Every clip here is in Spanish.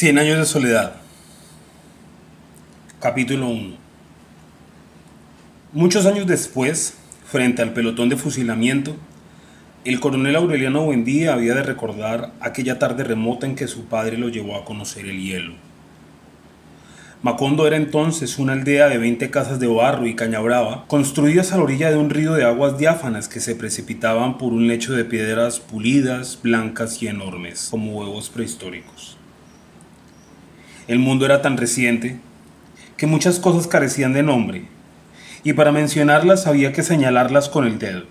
Cien años de soledad. Capítulo 1. Muchos años después, frente al pelotón de fusilamiento, el coronel Aureliano Buendía había de recordar aquella tarde remota en que su padre lo llevó a conocer el hielo. Macondo era entonces una aldea de 20 casas de barro y caña brava, construidas a la orilla de un río de aguas diáfanas que se precipitaban por un lecho de piedras pulidas, blancas y enormes, como huevos prehistóricos. El mundo era tan reciente que muchas cosas carecían de nombre, y para mencionarlas había que señalarlas con el dedo.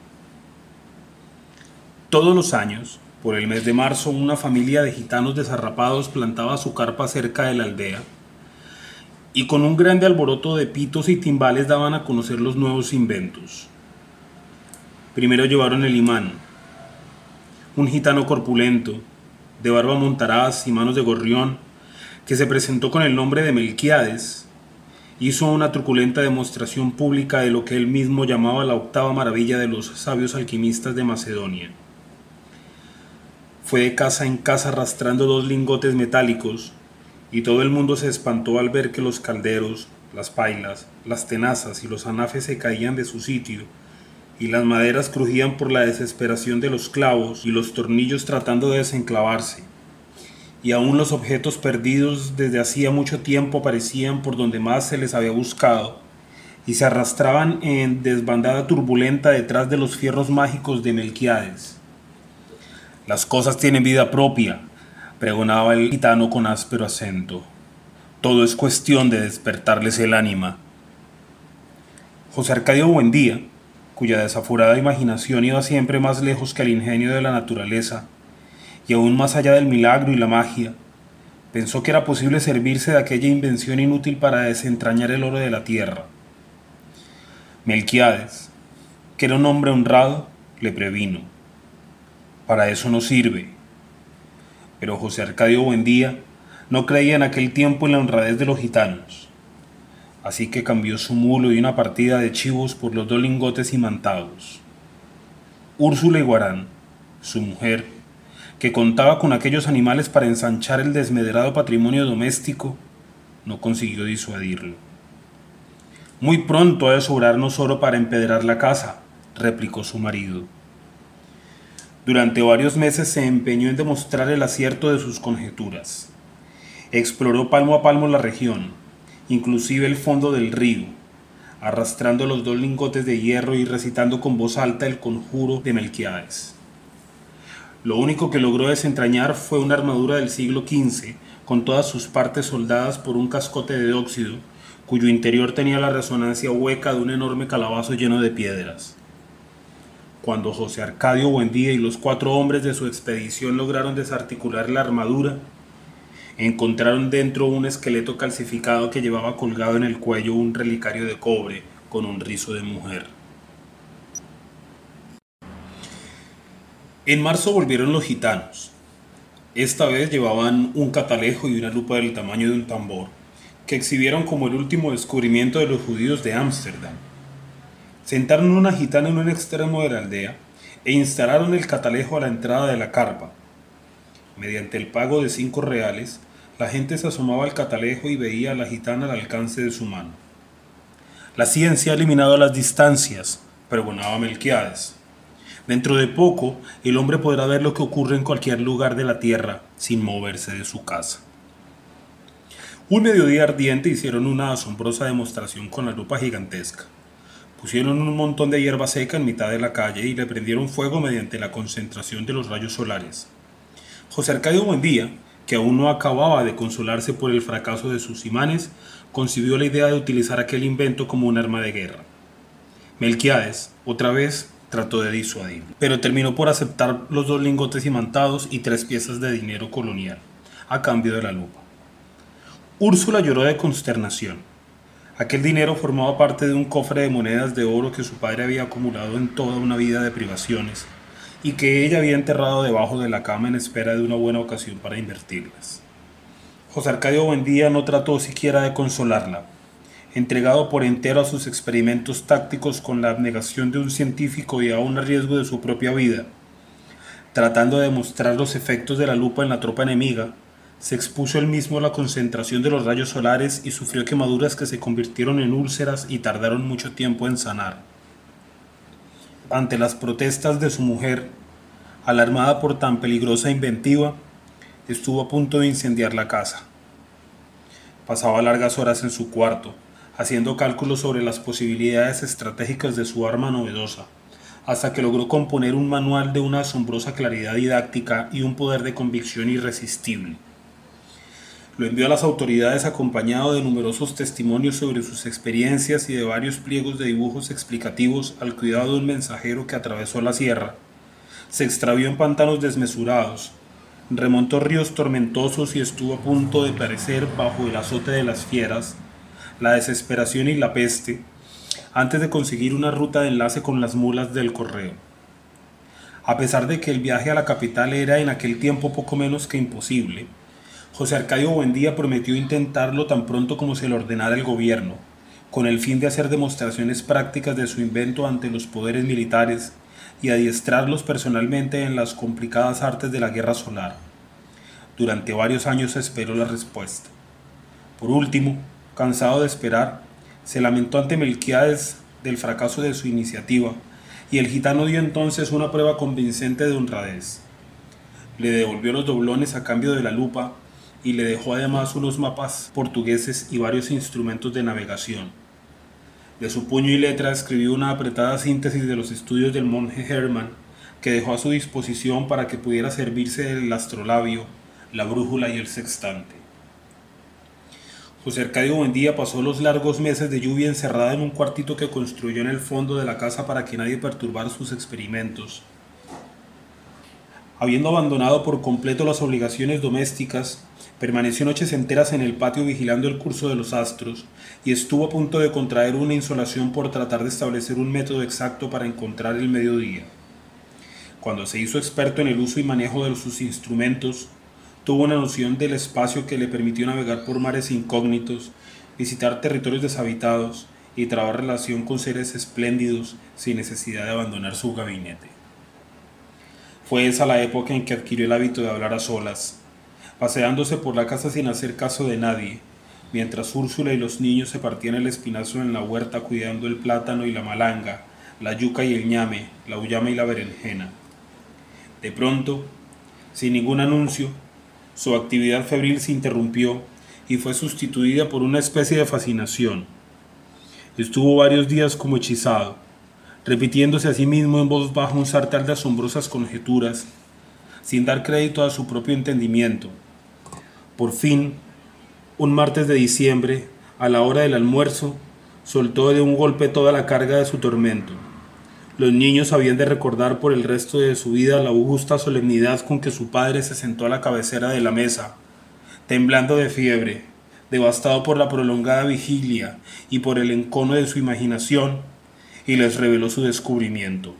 Todos los años, por el mes de marzo, una familia de gitanos desarrapados plantaba su carpa cerca de la aldea, y con un grande alboroto de pitos y timbales daban a conocer los nuevos inventos. Primero llevaron el imán, un gitano corpulento, de barba montaraz y manos de gorrión, que se presentó con el nombre de Melquiades, hizo una truculenta demostración pública de lo que él mismo llamaba la octava maravilla de los sabios alquimistas de Macedonia. Fue de casa en casa arrastrando dos lingotes metálicos, y todo el mundo se espantó al ver que los calderos, las pailas, las tenazas y los anafes se caían de su sitio, y las maderas crujían por la desesperación de los clavos y los tornillos tratando de desenclavarse y aún los objetos perdidos desde hacía mucho tiempo aparecían por donde más se les había buscado, y se arrastraban en desbandada turbulenta detrás de los fierros mágicos de Melquiades. Las cosas tienen vida propia, pregonaba el gitano con áspero acento. Todo es cuestión de despertarles el ánima. José Arcadio Buendía, cuya desaforada imaginación iba siempre más lejos que el ingenio de la naturaleza, y aún más allá del milagro y la magia, pensó que era posible servirse de aquella invención inútil para desentrañar el oro de la tierra. Melquiades, que era un hombre honrado, le previno. Para eso no sirve. Pero José Arcadio Buendía no creía en aquel tiempo en la honradez de los gitanos. Así que cambió su mulo y una partida de chivos por los dos lingotes imantados. Úrsula Iguarán, su mujer, que contaba con aquellos animales para ensanchar el desmedrado patrimonio doméstico, no consiguió disuadirlo. Muy pronto ha de sobrarnos oro para empedrar la casa, replicó su marido. Durante varios meses se empeñó en demostrar el acierto de sus conjeturas. Exploró palmo a palmo la región, inclusive el fondo del río, arrastrando los dos lingotes de hierro y recitando con voz alta el conjuro de Melquiades. Lo único que logró desentrañar fue una armadura del siglo XV, con todas sus partes soldadas por un cascote de óxido, cuyo interior tenía la resonancia hueca de un enorme calabazo lleno de piedras. Cuando José Arcadio Buendía y los cuatro hombres de su expedición lograron desarticular la armadura, encontraron dentro un esqueleto calcificado que llevaba colgado en el cuello un relicario de cobre con un rizo de mujer. En marzo volvieron los gitanos. Esta vez llevaban un catalejo y una lupa del tamaño de un tambor, que exhibieron como el último descubrimiento de los judíos de Ámsterdam. Sentaron una gitana en un extremo de la aldea e instalaron el catalejo a la entrada de la carpa. Mediante el pago de cinco reales, la gente se asomaba al catalejo y veía a la gitana al alcance de su mano. La ciencia ha eliminado las distancias, pregonaba Melquiades. Dentro de poco, el hombre podrá ver lo que ocurre en cualquier lugar de la tierra sin moverse de su casa. Un mediodía ardiente hicieron una asombrosa demostración con la lupa gigantesca. Pusieron un montón de hierba seca en mitad de la calle y le prendieron fuego mediante la concentración de los rayos solares. José Arcadio Buendía, que aún no acababa de consolarse por el fracaso de sus imanes, concibió la idea de utilizar aquel invento como un arma de guerra. Melquiades, otra vez, trató de disuadir, pero terminó por aceptar los dos lingotes imantados y tres piezas de dinero colonial, a cambio de la lupa. Úrsula lloró de consternación. Aquel dinero formaba parte de un cofre de monedas de oro que su padre había acumulado en toda una vida de privaciones y que ella había enterrado debajo de la cama en espera de una buena ocasión para invertirlas. José Arcadio Buendía no trató siquiera de consolarla, entregado por entero a sus experimentos tácticos con la abnegación de un científico y aún a riesgo de su propia vida, tratando de demostrar los efectos de la lupa en la tropa enemiga, Se expuso él mismo a la concentración de los rayos solares y sufrió quemaduras que se convirtieron en úlceras y tardaron mucho tiempo en sanar. Ante las protestas de su mujer, alarmada por tan peligrosa inventiva, estuvo a punto de incendiar la casa. Pasaba largas horas en su cuarto, haciendo cálculos sobre las posibilidades estratégicas de su arma novedosa, hasta que logró componer un manual de una asombrosa claridad didáctica y un poder de convicción irresistible. Lo envió a las autoridades acompañado de numerosos testimonios sobre sus experiencias y de varios pliegos de dibujos explicativos al cuidado de un mensajero que atravesó la sierra. Se extravió en pantanos desmesurados, remontó ríos tormentosos y estuvo a punto de perecer bajo el azote de las fieras, la desesperación y la peste, antes de conseguir una ruta de enlace con las mulas del correo. A pesar de que el viaje a la capital era en aquel tiempo poco menos que imposible, José Arcadio Buendía prometió intentarlo tan pronto como se le ordenara el gobierno, con el fin de hacer demostraciones prácticas de su invento ante los poderes militares y adiestrarlos personalmente en las complicadas artes de la guerra solar. Durante varios años esperó la respuesta. Por último, cansado de esperar, se lamentó ante Melquiades del fracaso de su iniciativa, y el gitano dio entonces una prueba convincente de honradez. Le devolvió los doblones a cambio de la lupa y le dejó además unos mapas portugueses y varios instrumentos de navegación. De su puño y letra escribió una apretada síntesis de los estudios del monje Hermann, que dejó a su disposición para que pudiera servirse del astrolabio, la brújula y el sextante. José Arcadio Buendía pasó los largos meses de lluvia encerrada en un cuartito que construyó en el fondo de la casa para que nadie perturbara sus experimentos. Habiendo abandonado por completo las obligaciones domésticas, Permaneció noches enteras en el patio vigilando el curso de los astros y estuvo a punto de contraer una insolación por tratar de establecer un método exacto para encontrar el mediodía. Cuando se hizo experto en el uso y manejo de sus instrumentos, tuvo una noción del espacio que le permitió navegar por mares incógnitos, visitar territorios deshabitados y trabar relación con seres espléndidos sin necesidad de abandonar su gabinete. Fue esa la época en que adquirió el hábito de hablar a solas, paseándose por la casa sin hacer caso de nadie, mientras Úrsula y los niños se partían el espinazo en la huerta cuidando el plátano y la malanga, la yuca y el ñame, la uyama y la berenjena. De pronto, sin ningún anuncio, su actividad febril se interrumpió y fue sustituida por una especie de fascinación. Estuvo varios días como hechizado, repitiéndose a sí mismo en voz baja un sartal de asombrosas conjeturas, sin dar crédito a su propio entendimiento, por fin, un martes de diciembre, a la hora del almuerzo, soltó de un golpe toda la carga de su tormento. Los niños habían de recordar por el resto de su vida la augusta solemnidad con que su padre se sentó a la cabecera de la mesa, temblando de fiebre, devastado por la prolongada vigilia y por el encono de su imaginación, y les reveló su descubrimiento.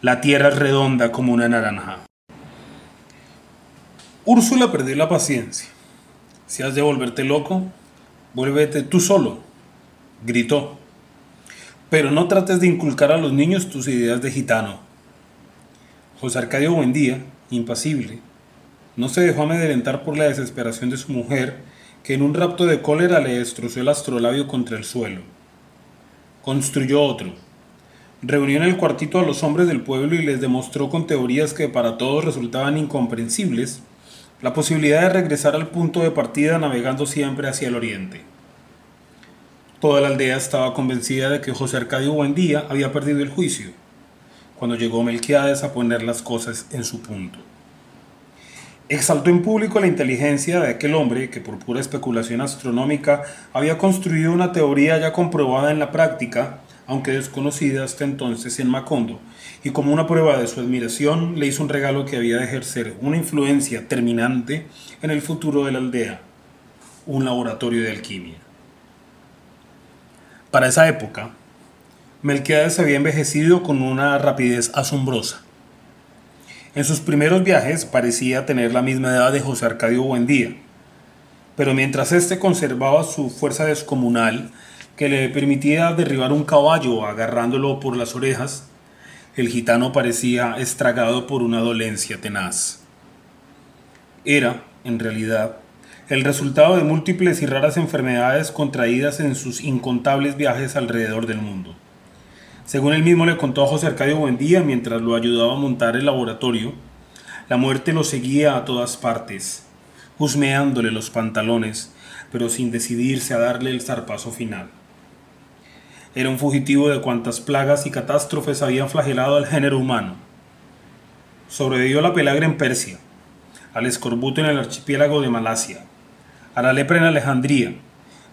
La tierra es redonda como una naranja. Úrsula perdió la paciencia. Si has de volverte loco, vuélvete tú solo, gritó. Pero no trates de inculcar a los niños tus ideas de gitano. José Arcadio Buendía, impasible, no se dejó amedrentar por la desesperación de su mujer, que en un rapto de cólera le destrozó el astrolabio contra el suelo. Construyó otro. Reunió en el cuartito a los hombres del pueblo y les demostró con teorías que para todos resultaban incomprensibles la posibilidad de regresar al punto de partida navegando siempre hacia el oriente. Toda la aldea estaba convencida de que José Arcadio Buendía había perdido el juicio, cuando llegó Melquiades a poner las cosas en su punto. Exaltó en público la inteligencia de aquel hombre que por pura especulación astronómica había construido una teoría ya comprobada en la práctica, aunque desconocida hasta entonces en Macondo, y como una prueba de su admiración le hizo un regalo que había de ejercer una influencia terminante en el futuro de la aldea, un laboratorio de alquimia. Para esa época, Melquiades había envejecido con una rapidez asombrosa. En sus primeros viajes parecía tener la misma edad de José Arcadio Buendía, pero mientras éste conservaba su fuerza descomunal que le permitía derribar un caballo agarrándolo por las orejas, el gitano parecía estragado por una dolencia tenaz. Era, en realidad, el resultado de múltiples y raras enfermedades contraídas en sus incontables viajes alrededor del mundo. Según él mismo le contó a José Arcadio Buendía mientras lo ayudaba a montar el laboratorio, la muerte lo seguía a todas partes, husmeándole los pantalones, pero sin decidirse a darle el zarpazo final. Era un fugitivo de cuantas plagas y catástrofes habían flagelado al género humano. Sobrevivió a la pelagra en Persia, al escorbuto en el archipiélago de Malasia, a la lepra en Alejandría,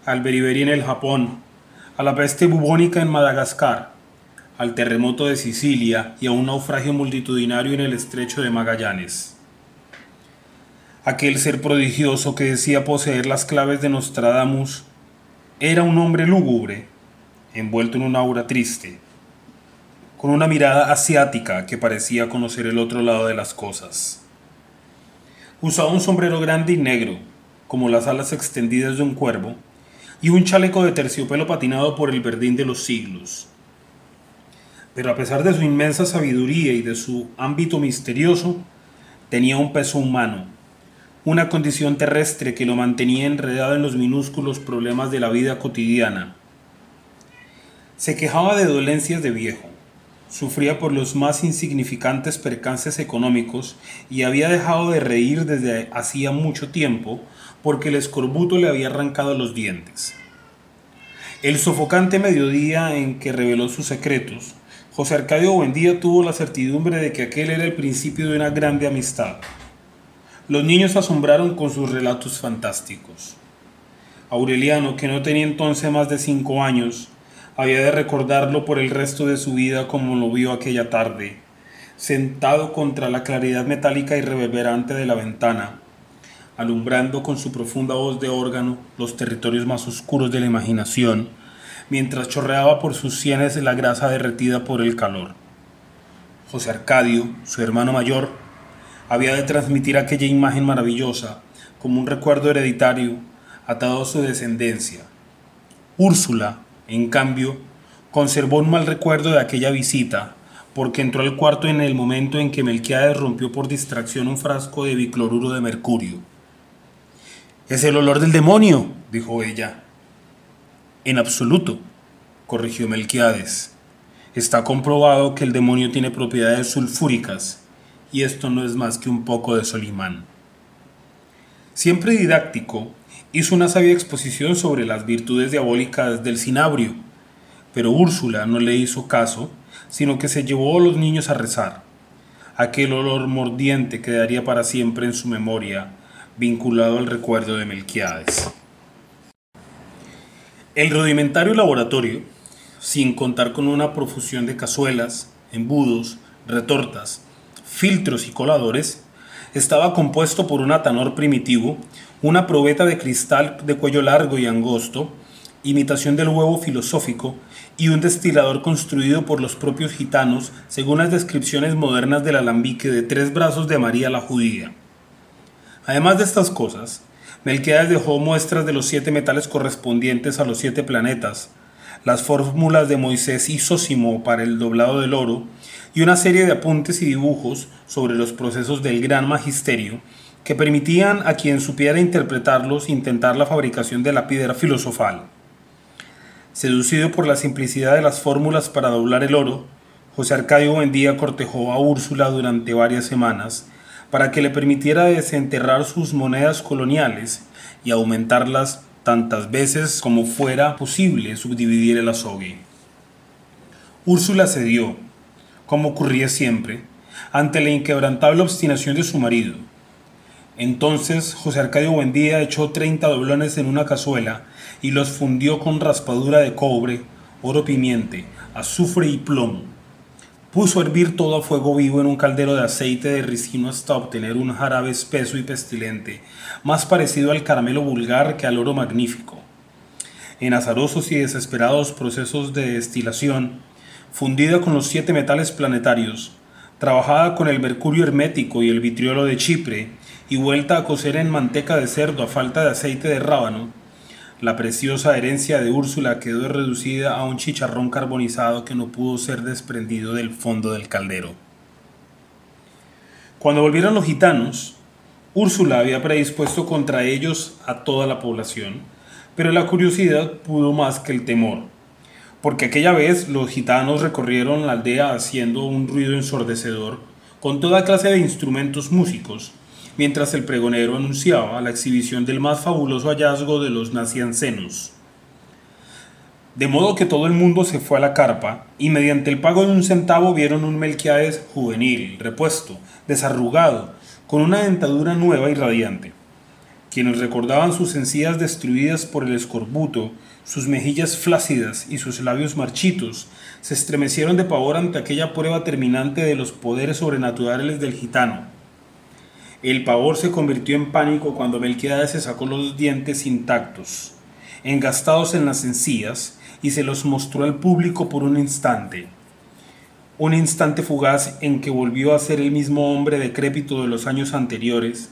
al beriberi en el Japón, a la peste bubónica en Madagascar, al terremoto de Sicilia y a un naufragio multitudinario en el estrecho de Magallanes. Aquel ser prodigioso que decía poseer las claves de Nostradamus era un hombre lúgubre, envuelto en una aura triste, con una mirada asiática que parecía conocer el otro lado de las cosas. Usaba un sombrero grande y negro, como las alas extendidas de un cuervo, y un chaleco de terciopelo patinado por el verdín de los siglos. Pero a pesar de su inmensa sabiduría y de su ámbito misterioso, tenía un peso humano, una condición terrestre que lo mantenía enredado en los minúsculos problemas de la vida cotidiana. Se quejaba de dolencias de viejo, sufría por los más insignificantes percances económicos y había dejado de reír desde hacía mucho tiempo porque el escorbuto le había arrancado los dientes. El sofocante mediodía en que reveló sus secretos, José Arcadio Buendía tuvo la certidumbre de que aquel era el principio de una grande amistad. Los niños asombraron con sus relatos fantásticos. Aureliano, que no tenía entonces más de cinco años, había de recordarlo por el resto de su vida como lo vio aquella tarde, sentado contra la claridad metálica y reverberante de la ventana, alumbrando con su profunda voz de órgano los territorios más oscuros de la imaginación, mientras chorreaba por sus sienes la grasa derretida por el calor. José Arcadio, su hermano mayor, había de transmitir aquella imagen maravillosa como un recuerdo hereditario atado a su descendencia. Úrsula, en cambio, conservó un mal recuerdo de aquella visita, porque entró al cuarto en el momento en que Melquiades rompió por distracción un frasco de bicloruro de mercurio. Es el olor del demonio, dijo ella. En absoluto, corrigió Melquiades. Está comprobado que el demonio tiene propiedades sulfúricas, y esto no es más que un poco de Solimán. Siempre didáctico, hizo una sabia exposición sobre las virtudes diabólicas del cinabrio, pero Úrsula no le hizo caso, sino que se llevó a los niños a rezar. Aquel olor mordiente quedaría para siempre en su memoria, vinculado al recuerdo de Melquiades. El rudimentario laboratorio, sin contar con una profusión de cazuelas, embudos, retortas, filtros y coladores, estaba compuesto por un atanor primitivo, una probeta de cristal de cuello largo y angosto, imitación del huevo filosófico, y un destilador construido por los propios gitanos según las descripciones modernas del alambique de tres brazos de María la Judía. Además de estas cosas, Melquiades dejó muestras de los siete metales correspondientes a los siete planetas, las fórmulas de Moisés y Sósimo para el doblado del oro, y una serie de apuntes y dibujos sobre los procesos del gran magisterio que permitían a quien supiera interpretarlos intentar la fabricación de la piedra filosofal. Seducido por la simplicidad de las fórmulas para doblar el oro, José Arcadio Buendía cortejó a Úrsula durante varias semanas para que le permitiera desenterrar sus monedas coloniales y aumentarlas tantas veces como fuera posible subdividir el azogue. Úrsula cedió, como ocurría siempre, ante la inquebrantable obstinación de su marido. Entonces José Arcadio Buendía echó 30 doblones en una cazuela y los fundió con raspadura de cobre, oro pimiente, azufre y plomo. Puso a hervir todo a fuego vivo en un caldero de aceite de ricino hasta obtener un jarabe espeso y pestilente, más parecido al caramelo vulgar que al oro magnífico. En azarosos y desesperados procesos de destilación, fundida con los siete metales planetarios, trabajada con el mercurio hermético y el vitriolo de Chipre, y vuelta a cocer en manteca de cerdo a falta de aceite de rábano, la preciosa herencia de Úrsula quedó reducida a un chicharrón carbonizado que no pudo ser desprendido del fondo del caldero. Cuando volvieron los gitanos, Úrsula había predispuesto contra ellos a toda la población, pero la curiosidad pudo más que el temor, porque aquella vez los gitanos recorrieron la aldea haciendo un ruido ensordecedor con toda clase de instrumentos músicos, mientras el pregonero anunciaba la exhibición del más fabuloso hallazgo de los naciancenos. De modo que todo el mundo se fue a la carpa y mediante el pago de un centavo vieron un Melquiades juvenil, repuesto, desarrugado, con una dentadura nueva y radiante. Quienes recordaban sus encías destruidas por el escorbuto, sus mejillas flácidas y sus labios marchitos, se estremecieron de pavor ante aquella prueba terminante de los poderes sobrenaturales del gitano. El pavor se convirtió en pánico cuando Melquiades se sacó los dientes intactos, engastados en las encías, y se los mostró al público por un instante un instante fugaz en que volvió a ser el mismo hombre decrépito de los años anteriores,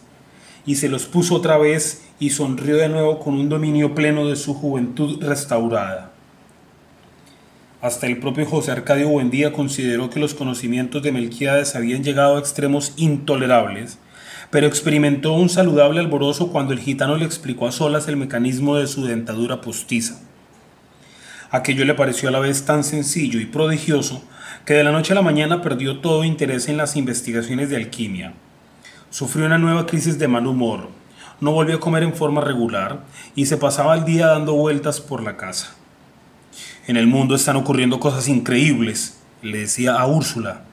y se los puso otra vez y sonrió de nuevo con un dominio pleno de su juventud restaurada. Hasta el propio José Arcadio Buendía consideró que los conocimientos de Melquiades habían llegado a extremos intolerables, pero experimentó un saludable alborozo cuando el gitano le explicó a solas el mecanismo de su dentadura postiza. Aquello le pareció a la vez tan sencillo y prodigioso que de la noche a la mañana perdió todo interés en las investigaciones de alquimia. Sufrió una nueva crisis de mal humor, no volvió a comer en forma regular y se pasaba el día dando vueltas por la casa. En el mundo están ocurriendo cosas increíbles, le decía a Úrsula.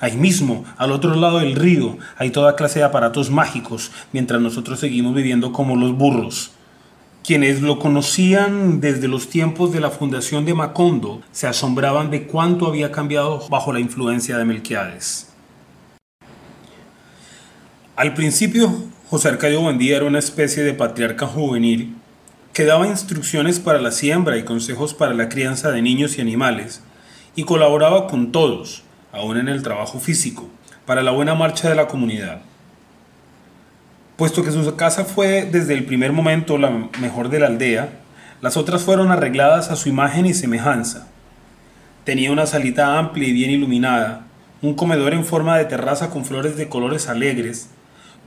Ahí mismo, al otro lado del río, hay toda clase de aparatos mágicos, mientras nosotros seguimos viviendo como los burros. Quienes lo conocían desde los tiempos de la fundación de Macondo se asombraban de cuánto había cambiado bajo la influencia de Melquiades. Al principio, José Arcadio Buendía era una especie de patriarca juvenil que daba instrucciones para la siembra y consejos para la crianza de niños y animales, y colaboraba con todos, aún en el trabajo físico, para la buena marcha de la comunidad. Puesto que su casa fue desde el primer momento la mejor de la aldea, las otras fueron arregladas a su imagen y semejanza. Tenía una salita amplia y bien iluminada, un comedor en forma de terraza con flores de colores alegres,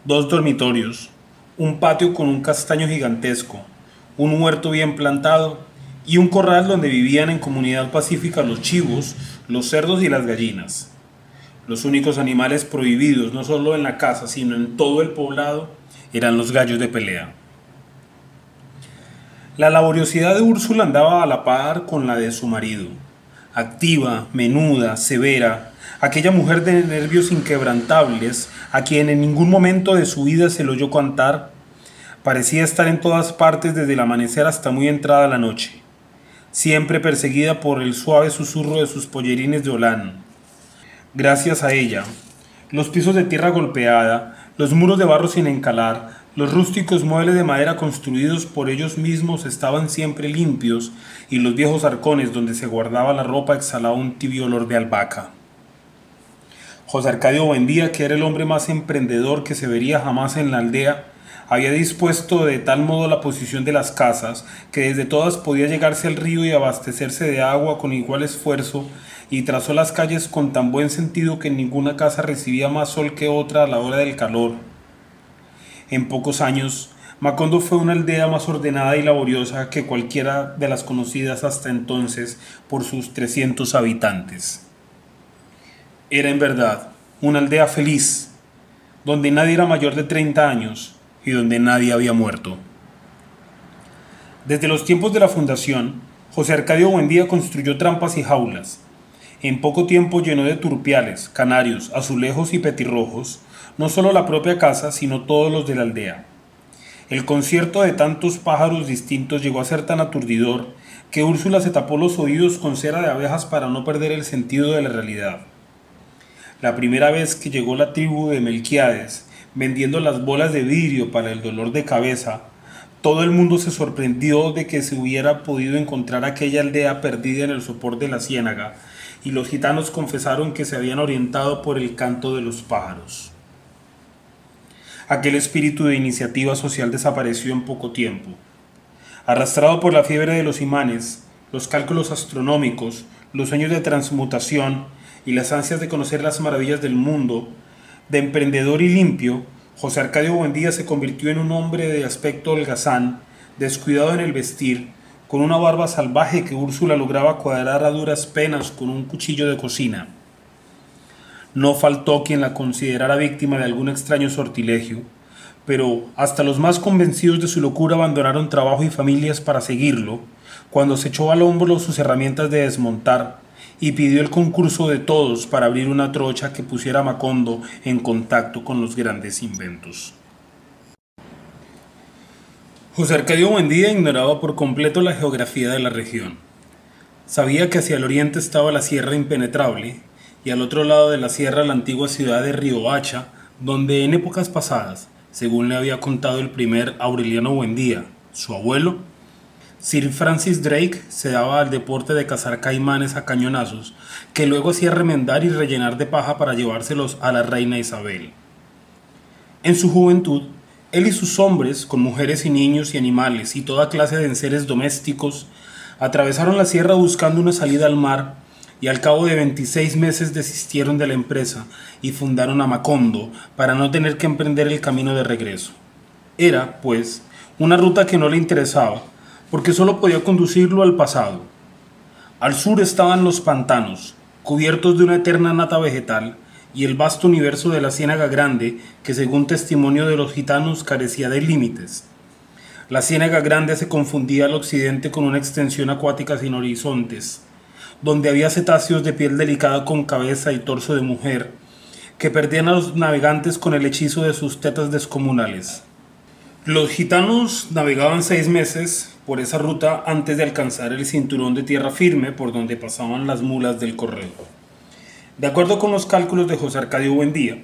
dos dormitorios, un patio con un castaño gigantesco, un huerto bien plantado y un corral donde vivían en comunidad pacífica los chivos, los cerdos y las gallinas. Los únicos animales prohibidos no solo en la casa, sino en todo el poblado eran los gallos de pelea. La laboriosidad de Úrsula andaba a la par con la de su marido. Activa, menuda, severa, aquella mujer de nervios inquebrantables, a quien en ningún momento de su vida se lo oyó cantar, parecía estar en todas partes desde el amanecer hasta muy entrada la noche, siempre perseguida por el suave susurro de sus pollerines de Olán. Gracias a ella, los pisos de tierra golpeada, los muros de barro sin encalar, los rústicos muebles de madera construidos por ellos mismos estaban siempre limpios y los viejos arcones donde se guardaba la ropa exhalaba un tibio olor de albahaca. José Arcadio Buendía, que era el hombre más emprendedor que se vería jamás en la aldea, había dispuesto de tal modo la posición de las casas que desde todas podía llegarse al río y abastecerse de agua con igual esfuerzo y trazó las calles con tan buen sentido que ninguna casa recibía más sol que otra a la hora del calor. En pocos años, Macondo fue una aldea más ordenada y laboriosa que cualquiera de las conocidas hasta entonces por sus 300 habitantes. Era en verdad una aldea feliz, donde nadie era mayor de 30 años y donde nadie había muerto. Desde los tiempos de la fundación, José Arcadio Buendía construyó trampas y jaulas, en poco tiempo llenó de turpiales, canarios, azulejos y petirrojos, no solo la propia casa, sino todos los de la aldea. El concierto de tantos pájaros distintos llegó a ser tan aturdidor que Úrsula se tapó los oídos con cera de abejas para no perder el sentido de la realidad. La primera vez que llegó la tribu de Melquiades, vendiendo las bolas de vidrio para el dolor de cabeza, todo el mundo se sorprendió de que se hubiera podido encontrar aquella aldea perdida en el sopor de la ciénaga, y los gitanos confesaron que se habían orientado por el canto de los pájaros. Aquel espíritu de iniciativa social desapareció en poco tiempo. Arrastrado por la fiebre de los imanes, los cálculos astronómicos, los sueños de transmutación y las ansias de conocer las maravillas del mundo, de emprendedor y limpio, José Arcadio Buendía se convirtió en un hombre de aspecto holgazán, descuidado en el vestir, con una barba salvaje que Úrsula lograba cuadrar a duras penas con un cuchillo de cocina. No faltó quien la considerara víctima de algún extraño sortilegio, pero hasta los más convencidos de su locura abandonaron trabajo y familias para seguirlo, cuando se echó al hombro sus herramientas de desmontar y pidió el concurso de todos para abrir una trocha que pusiera a Macondo en contacto con los grandes inventos. José Arcadio Buendía ignoraba por completo la geografía de la región. Sabía que hacia el oriente estaba la Sierra Impenetrable y al otro lado de la sierra la antigua ciudad de Riohacha, donde en épocas pasadas, según le había contado el primer Aureliano Buendía, su abuelo, Sir Francis Drake se daba al deporte de cazar caimanes a cañonazos, que luego hacía remendar y rellenar de paja para llevárselos a la reina Isabel. En su juventud, él y sus hombres, con mujeres y niños y animales y toda clase de enseres domésticos, atravesaron la sierra buscando una salida al mar y al cabo de 26 meses desistieron de la empresa y fundaron a Macondo para no tener que emprender el camino de regreso. Era, pues, una ruta que no le interesaba, porque solo podía conducirlo al pasado. Al sur estaban los pantanos, cubiertos de una eterna nata vegetal, y el vasto universo de la Ciénaga Grande, que según testimonio de los gitanos carecía de límites. La Ciénaga Grande se confundía al occidente con una extensión acuática sin horizontes, donde había cetáceos de piel delicada con cabeza y torso de mujer, que perdían a los navegantes con el hechizo de sus tetas descomunales. Los gitanos navegaban seis meses por esa ruta antes de alcanzar el cinturón de tierra firme por donde pasaban las mulas del correo. De acuerdo con los cálculos de José Arcadio Buendía,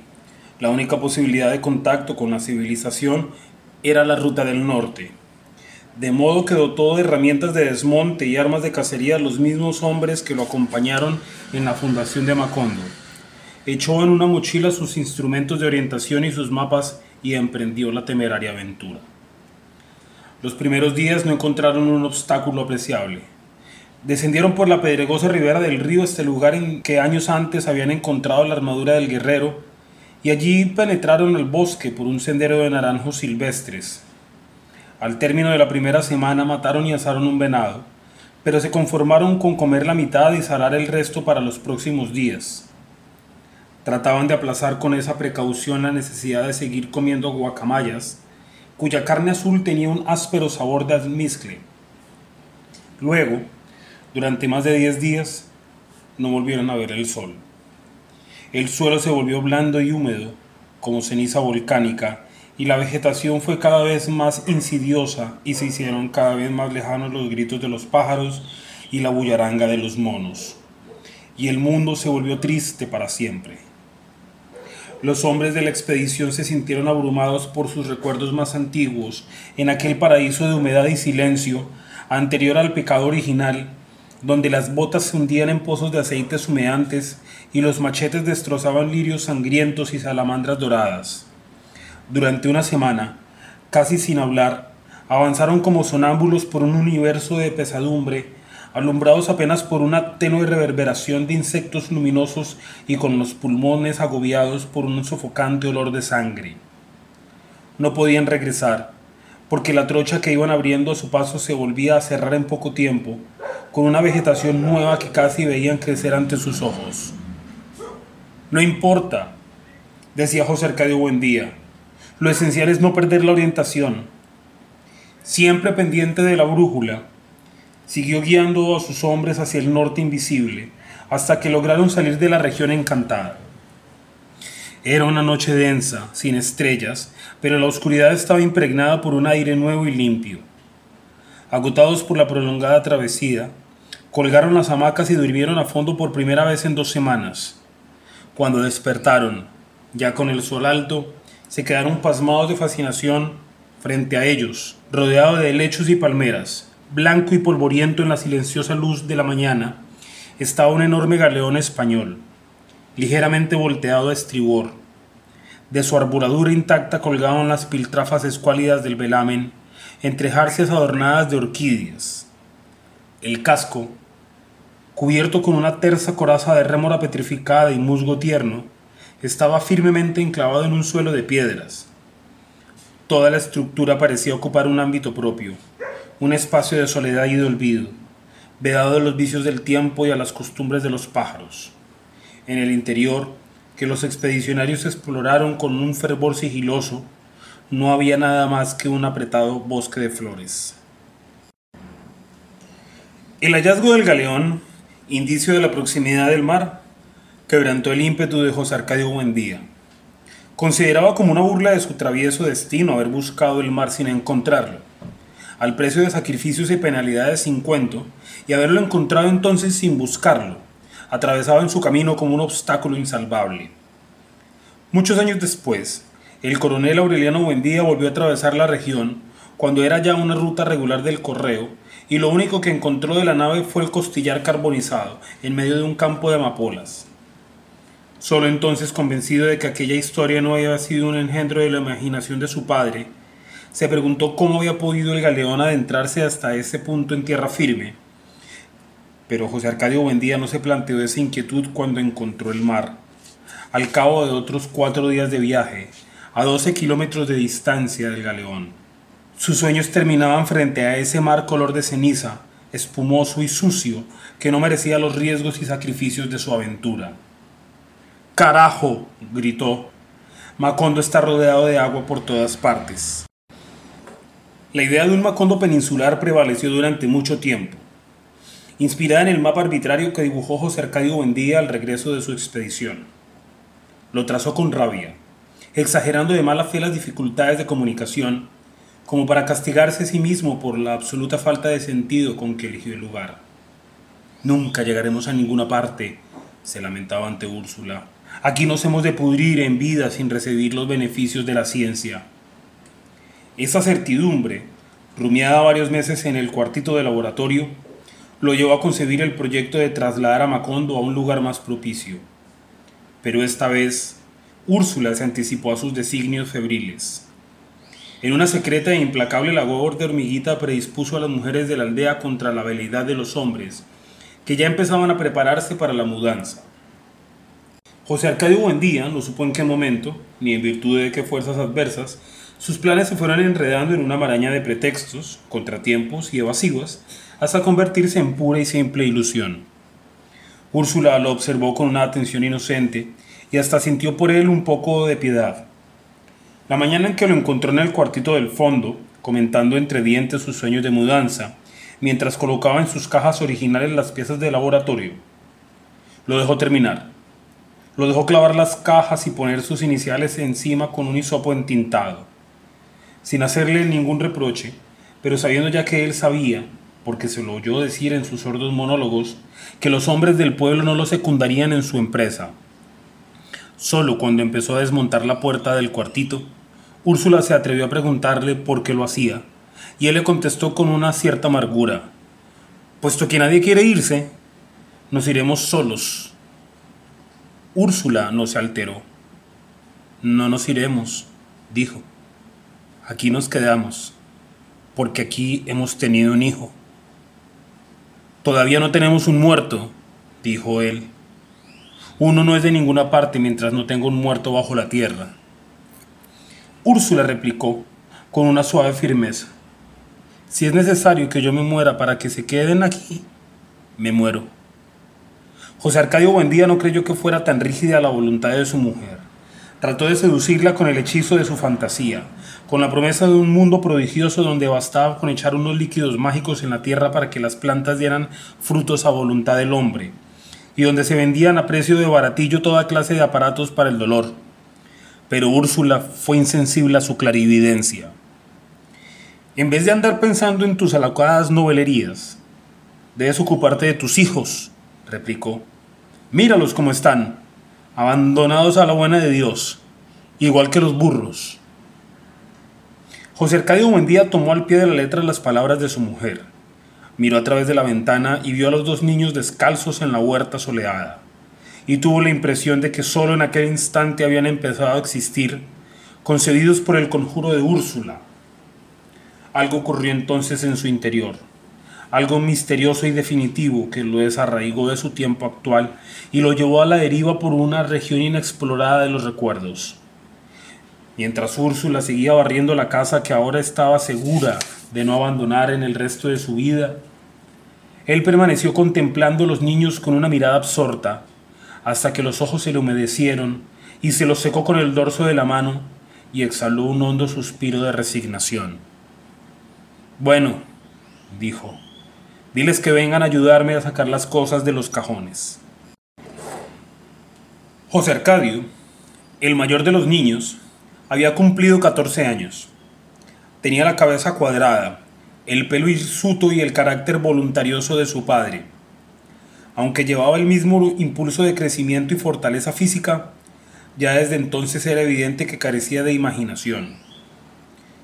la única posibilidad de contacto con la civilización era la ruta del norte, de modo que dotó de herramientas de desmonte y armas de cacería los mismos hombres que lo acompañaron en la fundación de Macondo. Echó en una mochila sus instrumentos de orientación y sus mapas y emprendió la temeraria aventura. Los primeros días no encontraron un obstáculo apreciable. Descendieron por la pedregosa ribera del río el lugar en que años antes habían encontrado la armadura del guerrero, y allí penetraron el bosque por un sendero de naranjos silvestres. Al término de la primera semana mataron y asaron un venado, pero se conformaron con comer la mitad y salar el resto para los próximos días. Trataban de aplazar con esa precaución la necesidad de seguir comiendo guacamayas, cuya carne azul tenía un áspero sabor de almizcle. Luego, durante más de 10 días no volvieron a ver el sol. El suelo se volvió blando y húmedo, como ceniza volcánica, y la vegetación fue cada vez más insidiosa y se hicieron cada vez más lejanos los gritos de los pájaros y la bullaranga de los monos. Y el mundo se volvió triste para siempre. Los hombres de la expedición se sintieron abrumados por sus recuerdos más antiguos en aquel paraíso de humedad y silencio anterior al pecado original donde las botas se hundían en pozos de aceites humeantes y los machetes destrozaban lirios sangrientos y salamandras doradas. Durante una semana, casi sin hablar, avanzaron como sonámbulos por un universo de pesadumbre, alumbrados apenas por una tenue reverberación de insectos luminosos y con los pulmones agobiados por un sofocante olor de sangre. No podían regresar, porque la trocha que iban abriendo a su paso se volvía a cerrar en poco tiempo, con una vegetación nueva que casi veían crecer ante sus ojos. No importa, decía José Arcadio Buendía, lo esencial es no perder la orientación. Siempre pendiente de la brújula, siguió guiando a sus hombres hacia el norte invisible, hasta que lograron salir de la región encantada. Era una noche densa, sin estrellas, pero la oscuridad estaba impregnada por un aire nuevo y limpio. Agotados por la prolongada travesía, colgaron las hamacas y durmieron a fondo por primera vez en dos semanas. Cuando despertaron, ya con el sol alto, se quedaron pasmados de fascinación frente a ellos, rodeado de lechos y palmeras, blanco y polvoriento en la silenciosa luz de la mañana, estaba un enorme galeón español, ligeramente volteado a estribor. De su arboladura intacta colgaban las piltrafas escuálidas del velamen, entre jarcias adornadas de orquídeas. El casco, cubierto con una tersa coraza de rémora petrificada y musgo tierno, estaba firmemente enclavado en un suelo de piedras, Toda la estructura parecía ocupar un ámbito propio, un espacio de soledad y de olvido, vedado a los vicios del tiempo y a las costumbres de los pájaros. En el interior, que los expedicionarios exploraron con un fervor sigiloso, no había nada más que un apretado bosque de flores. El hallazgo del galeón, indicio de la proximidad del mar, quebrantó el ímpetu de José Arcadio Buendía. Consideraba como una burla de su travieso destino haber buscado el mar sin encontrarlo, al precio de sacrificios y penalidades sin cuento, y haberlo encontrado entonces sin buscarlo, atravesado en su camino como un obstáculo insalvable. Muchos años después, el coronel Aureliano Buendía volvió a atravesar la región cuando era ya una ruta regular del correo y lo único que encontró de la nave fue el costillar carbonizado en medio de un campo de amapolas. Solo entonces, convencido de que aquella historia no había sido un engendro de la imaginación de su padre, se preguntó cómo había podido el galeón adentrarse hasta ese punto en tierra firme. Pero José Arcadio Buendía no se planteó esa inquietud cuando encontró el mar. Al cabo de otros cuatro días de viaje, a 12 kilómetros de distancia del galeón. Sus sueños terminaban frente a ese mar color de ceniza, espumoso y sucio, que no merecía los riesgos y sacrificios de su aventura. ¡Carajo! gritó. Macondo está rodeado de agua por todas partes. La idea de un Macondo peninsular prevaleció durante mucho tiempo, inspirada en el mapa arbitrario que dibujó José Arcadio Buendía al regreso de su expedición. Lo trazó con rabia, exagerando de mala fe las dificultades de comunicación como para castigarse a sí mismo por la absoluta falta de sentido con que eligió el lugar. Nunca llegaremos a ninguna parte, se lamentaba ante Úrsula. Aquí nos hemos de pudrir en vida sin recibir los beneficios de la ciencia. Esa certidumbre, rumiada varios meses en el cuartito de laboratorio, lo llevó a concebir el proyecto de trasladar a Macondo a un lugar más propicio. Pero esta vez, Úrsula se anticipó a sus designios febriles. En una secreta e implacable labor de hormiguita predispuso a las mujeres de la aldea contra la habilidad de los hombres, que ya empezaban a prepararse para la mudanza. José Arcadio Buendía no supo en qué momento, ni en virtud de qué fuerzas adversas, sus planes se fueron enredando en una maraña de pretextos, contratiempos y evasivos, hasta convertirse en pura y simple ilusión. Úrsula lo observó con una atención inocente y hasta sintió por él un poco de piedad. La mañana en que lo encontró en el cuartito del fondo, comentando entre dientes sus sueños de mudanza, mientras colocaba en sus cajas originales las piezas de laboratorio. Lo dejó terminar. Lo dejó clavar las cajas y poner sus iniciales encima con un hisopo entintado. Sin hacerle ningún reproche, pero sabiendo ya que él sabía, porque se lo oyó decir en sus sordos monólogos, que los hombres del pueblo no lo secundarían en su empresa. Solo cuando empezó a desmontar la puerta del cuartito, Úrsula se atrevió a preguntarle por qué lo hacía, y él le contestó con una cierta amargura, puesto que nadie quiere irse, nos iremos solos. Úrsula no se alteró. No nos iremos, dijo. Aquí nos quedamos, porque aquí hemos tenido un hijo. Todavía no tenemos un muerto, dijo él. Uno no es de ninguna parte mientras no tenga un muerto bajo la tierra. Úrsula replicó con una suave firmeza. Si es necesario que yo me muera para que se queden aquí, me muero. José Arcadio Buendía no creyó que fuera tan rígida la voluntad de su mujer. Trató de seducirla con el hechizo de su fantasía, con la promesa de un mundo prodigioso donde bastaba con echar unos líquidos mágicos en la tierra para que las plantas dieran frutos a voluntad del hombre, y donde se vendían a precio de baratillo toda clase de aparatos para el dolor pero Úrsula fue insensible a su clarividencia. En vez de andar pensando en tus alocadas novelerías, debes ocuparte de tus hijos, replicó. Míralos como están, abandonados a la buena de Dios, igual que los burros. José Arcadio Buendía tomó al pie de la letra las palabras de su mujer. Miró a través de la ventana y vio a los dos niños descalzos en la huerta soleada y tuvo la impresión de que solo en aquel instante habían empezado a existir, concedidos por el conjuro de Úrsula. Algo ocurrió entonces en su interior, algo misterioso y definitivo que lo desarraigó de su tiempo actual y lo llevó a la deriva por una región inexplorada de los recuerdos. Mientras Úrsula seguía barriendo la casa que ahora estaba segura de no abandonar en el resto de su vida, él permaneció contemplando a los niños con una mirada absorta, hasta que los ojos se le humedecieron y se los secó con el dorso de la mano y exhaló un hondo suspiro de resignación. Bueno, dijo, diles que vengan a ayudarme a sacar las cosas de los cajones. José Arcadio, el mayor de los niños, había cumplido 14 años. Tenía la cabeza cuadrada, el pelo hirsuto y el carácter voluntarioso de su padre. Aunque llevaba el mismo impulso de crecimiento y fortaleza física, ya desde entonces era evidente que carecía de imaginación.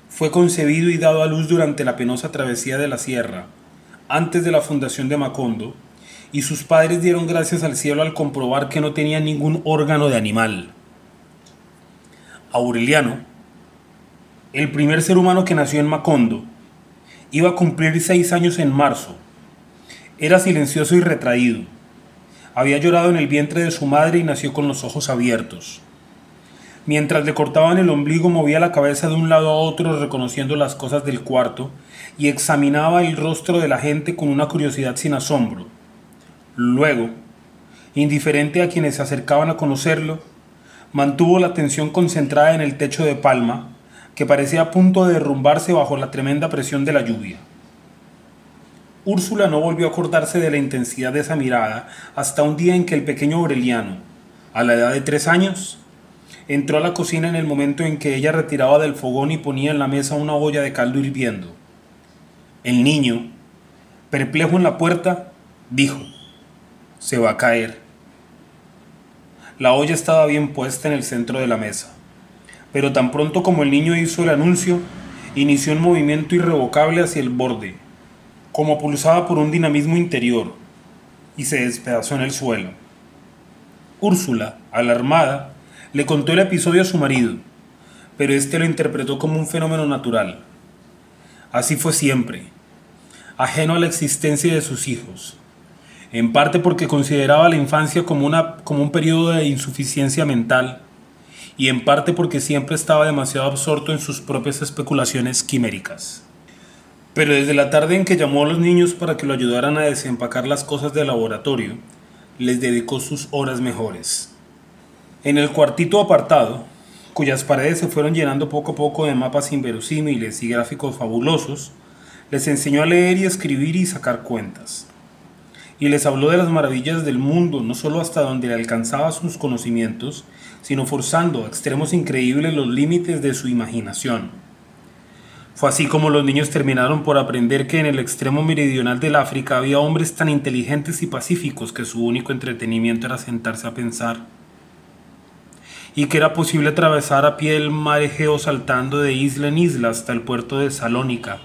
Fue concebido y dado a luz durante la penosa travesía de la sierra, antes de la fundación de Macondo, y sus padres dieron gracias al cielo al comprobar que no tenía ningún órgano de animal. Aureliano, el primer ser humano que nació en Macondo, iba a cumplir seis años en marzo. Era silencioso y retraído. Había llorado en el vientre de su madre y nació con los ojos abiertos. Mientras le cortaban el ombligo movía la cabeza de un lado a otro reconociendo las cosas del cuarto y examinaba el rostro de la gente con una curiosidad sin asombro. Luego, indiferente a quienes se acercaban a conocerlo, mantuvo la atención concentrada en el techo de palma, que parecía a punto de derrumbarse bajo la tremenda presión de la lluvia. Úrsula no volvió a acordarse de la intensidad de esa mirada hasta un día en que el pequeño Aureliano, a la edad de tres años, Entró a la cocina en el momento en que ella retiraba del fogón y ponía en la mesa una olla de caldo hirviendo. El niño, perplejo en la puerta, dijo, se va a caer. La olla estaba bien puesta en el centro de la mesa, pero tan pronto como el niño hizo el anuncio, inició un movimiento irrevocable hacia el borde, como pulsada por un dinamismo interior, y se despedazó en el suelo. Úrsula, alarmada, le contó el episodio a su marido, pero este lo interpretó como un fenómeno natural. Así fue siempre, ajeno a la existencia de sus hijos, en parte porque consideraba la infancia como, una, como un periodo de insuficiencia mental, y en parte porque siempre estaba demasiado absorto en sus propias especulaciones quiméricas. Pero desde la tarde en que llamó a los niños para que lo ayudaran a desempacar las cosas del laboratorio, les dedicó sus horas mejores. En el cuartito apartado, cuyas paredes se fueron llenando poco a poco de mapas inverosímiles y gráficos fabulosos, les enseñó a leer y escribir y sacar cuentas. Y les habló de las maravillas del mundo, no solo hasta donde le alcanzaba sus conocimientos, sino forzando a extremos increíbles los límites de su imaginación. Fue así como los niños terminaron por aprender que en el extremo meridional del África había hombres tan inteligentes y pacíficos que su único entretenimiento era sentarse a pensar y que era posible atravesar a pie el mar Egeo saltando de isla en isla hasta el puerto de Salónica.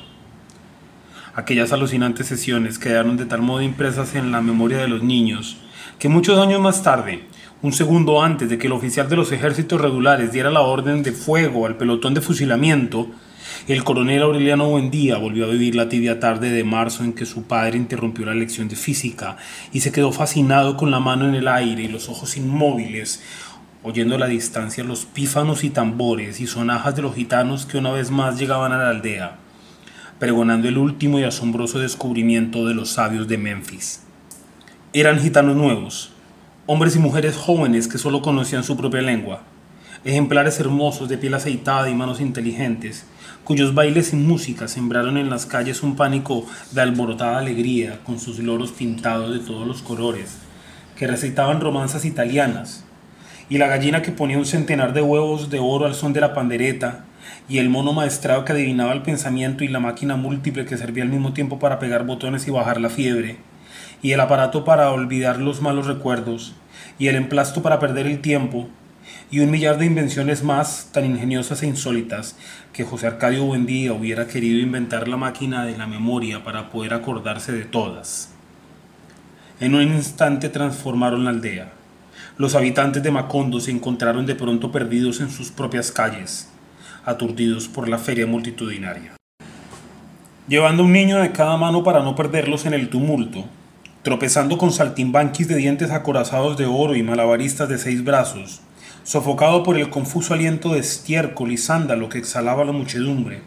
Aquellas alucinantes sesiones quedaron de tal modo impresas en la memoria de los niños que muchos años más tarde, un segundo antes de que el oficial de los ejércitos regulares diera la orden de fuego al pelotón de fusilamiento, el coronel Aureliano Buendía volvió a vivir la tibia tarde de marzo en que su padre interrumpió la lección de física y se quedó fascinado con la mano en el aire y los ojos inmóviles, oyendo a la distancia los pífanos y tambores y sonajas de los gitanos que una vez más llegaban a la aldea, pregonando el último y asombroso descubrimiento de los sabios de Memphis. Eran gitanos nuevos, hombres y mujeres jóvenes que solo conocían su propia lengua, ejemplares hermosos de piel aceitada y manos inteligentes, cuyos bailes y música sembraron en las calles un pánico de alborotada alegría con sus loros pintados de todos los colores, que recitaban romanzas italianas, y la gallina que ponía un centenar de huevos de oro al son de la pandereta, y el mono maestrado que adivinaba el pensamiento y la máquina múltiple que servía al mismo tiempo para pegar botones y bajar la fiebre, y el aparato para olvidar los malos recuerdos, y el emplasto para perder el tiempo, y un millar de invenciones más tan ingeniosas e insólitas que José Arcadio Buendía hubiera querido inventar la máquina de la memoria para poder acordarse de todas. En un instante transformaron la aldea los habitantes de Macondo se encontraron de pronto perdidos en sus propias calles, aturdidos por la feria multitudinaria. Llevando un niño de cada mano para no perderlos en el tumulto, tropezando con saltimbanquis de dientes acorazados de oro y malabaristas de seis brazos, Sofocado por el confuso aliento de estiércol y sándalo que exhalaba la muchedumbre,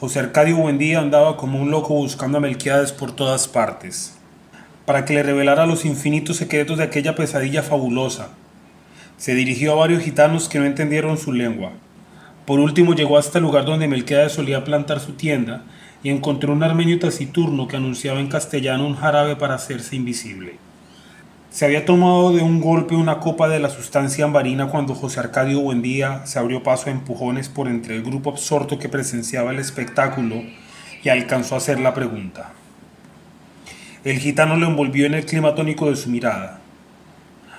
José Arcadio Buendía andaba como un loco buscando a Melquiades por todas partes, para que le revelara los infinitos secretos de aquella pesadilla fabulosa. Se dirigió a varios gitanos que no entendieron su lengua. Por último llegó hasta el lugar donde Melquiades solía plantar su tienda y encontró un armenio taciturno que anunciaba en castellano un jarabe para hacerse invisible. Se había tomado de un golpe una copa de la sustancia ambarina cuando José Arcadio Buendía se abrió paso a empujones por entre el grupo absorto que presenciaba el espectáculo y alcanzó a hacer la pregunta. El gitano lo envolvió en el clima tónico de su mirada,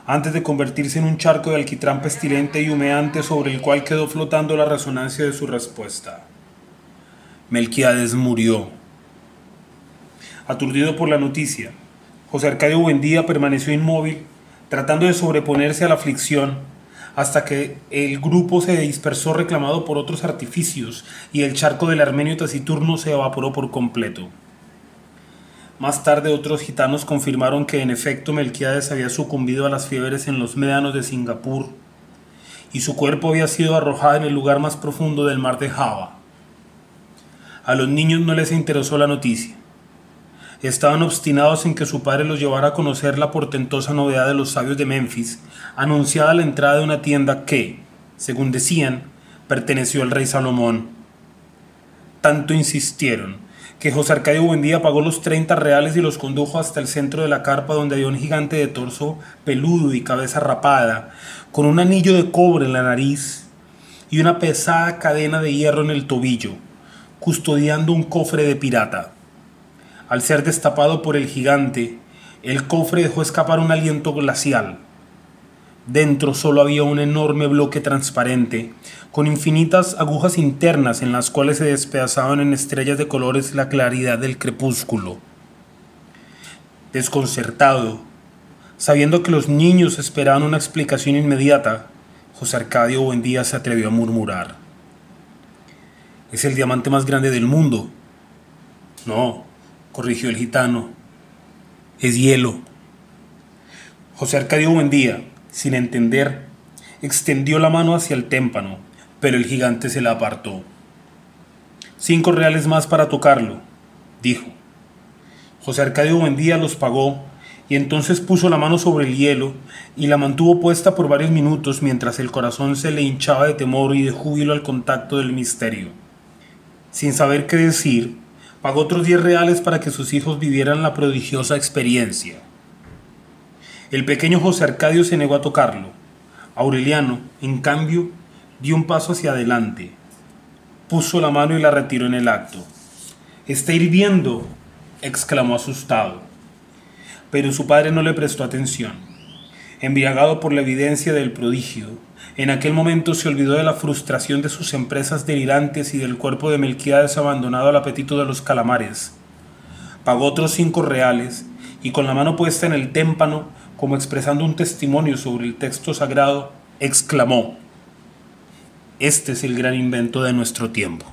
antes de convertirse en un charco de alquitrán pestilente y humeante sobre el cual quedó flotando la resonancia de su respuesta. Melquiades murió. Aturdido por la noticia, José Arcadio Buendía permaneció inmóvil, tratando de sobreponerse a la aflicción, hasta que el grupo se dispersó reclamado por otros artificios y el charco del armenio taciturno se evaporó por completo. Más tarde otros gitanos confirmaron que en efecto Melquiades había sucumbido a las fiebres en los médanos de Singapur y su cuerpo había sido arrojado en el lugar más profundo del mar de Java. A los niños no les interesó la noticia estaban obstinados en que su padre los llevara a conocer la portentosa novedad de los sabios de Memphis, anunciada la entrada de una tienda que, según decían, perteneció al rey Salomón. Tanto insistieron que José Arcadio Buendía pagó los 30 reales y los condujo hasta el centro de la carpa donde había un gigante de torso peludo y cabeza rapada, con un anillo de cobre en la nariz y una pesada cadena de hierro en el tobillo, custodiando un cofre de pirata. Al ser destapado por el gigante, el cofre dejó escapar un aliento glacial. Dentro solo había un enorme bloque transparente, con infinitas agujas internas en las cuales se despedazaban en estrellas de colores la claridad del crepúsculo. Desconcertado, sabiendo que los niños esperaban una explicación inmediata, José Arcadio Buendía se atrevió a murmurar. Es el diamante más grande del mundo. No, corrigió el gitano. Es hielo. José Arcadio Buendía, sin entender, extendió la mano hacia el témpano, pero el gigante se la apartó. Cinco reales más para tocarlo, dijo. José Arcadio Buendía los pagó y entonces puso la mano sobre el hielo y la mantuvo puesta por varios minutos mientras el corazón se le hinchaba de temor y de júbilo al contacto del misterio. Sin saber qué decir, Pagó otros 10 reales para que sus hijos vivieran la prodigiosa experiencia. El pequeño José Arcadio se negó a tocarlo. Aureliano, en cambio, dio un paso hacia adelante. Puso la mano y la retiró en el acto. Está hirviendo, exclamó asustado. Pero su padre no le prestó atención. Embriagado por la evidencia del prodigio, en aquel momento se olvidó de la frustración de sus empresas delirantes y del cuerpo de Melquiades abandonado al apetito de los calamares. Pagó otros cinco reales y con la mano puesta en el témpano, como expresando un testimonio sobre el texto sagrado, exclamó, Este es el gran invento de nuestro tiempo.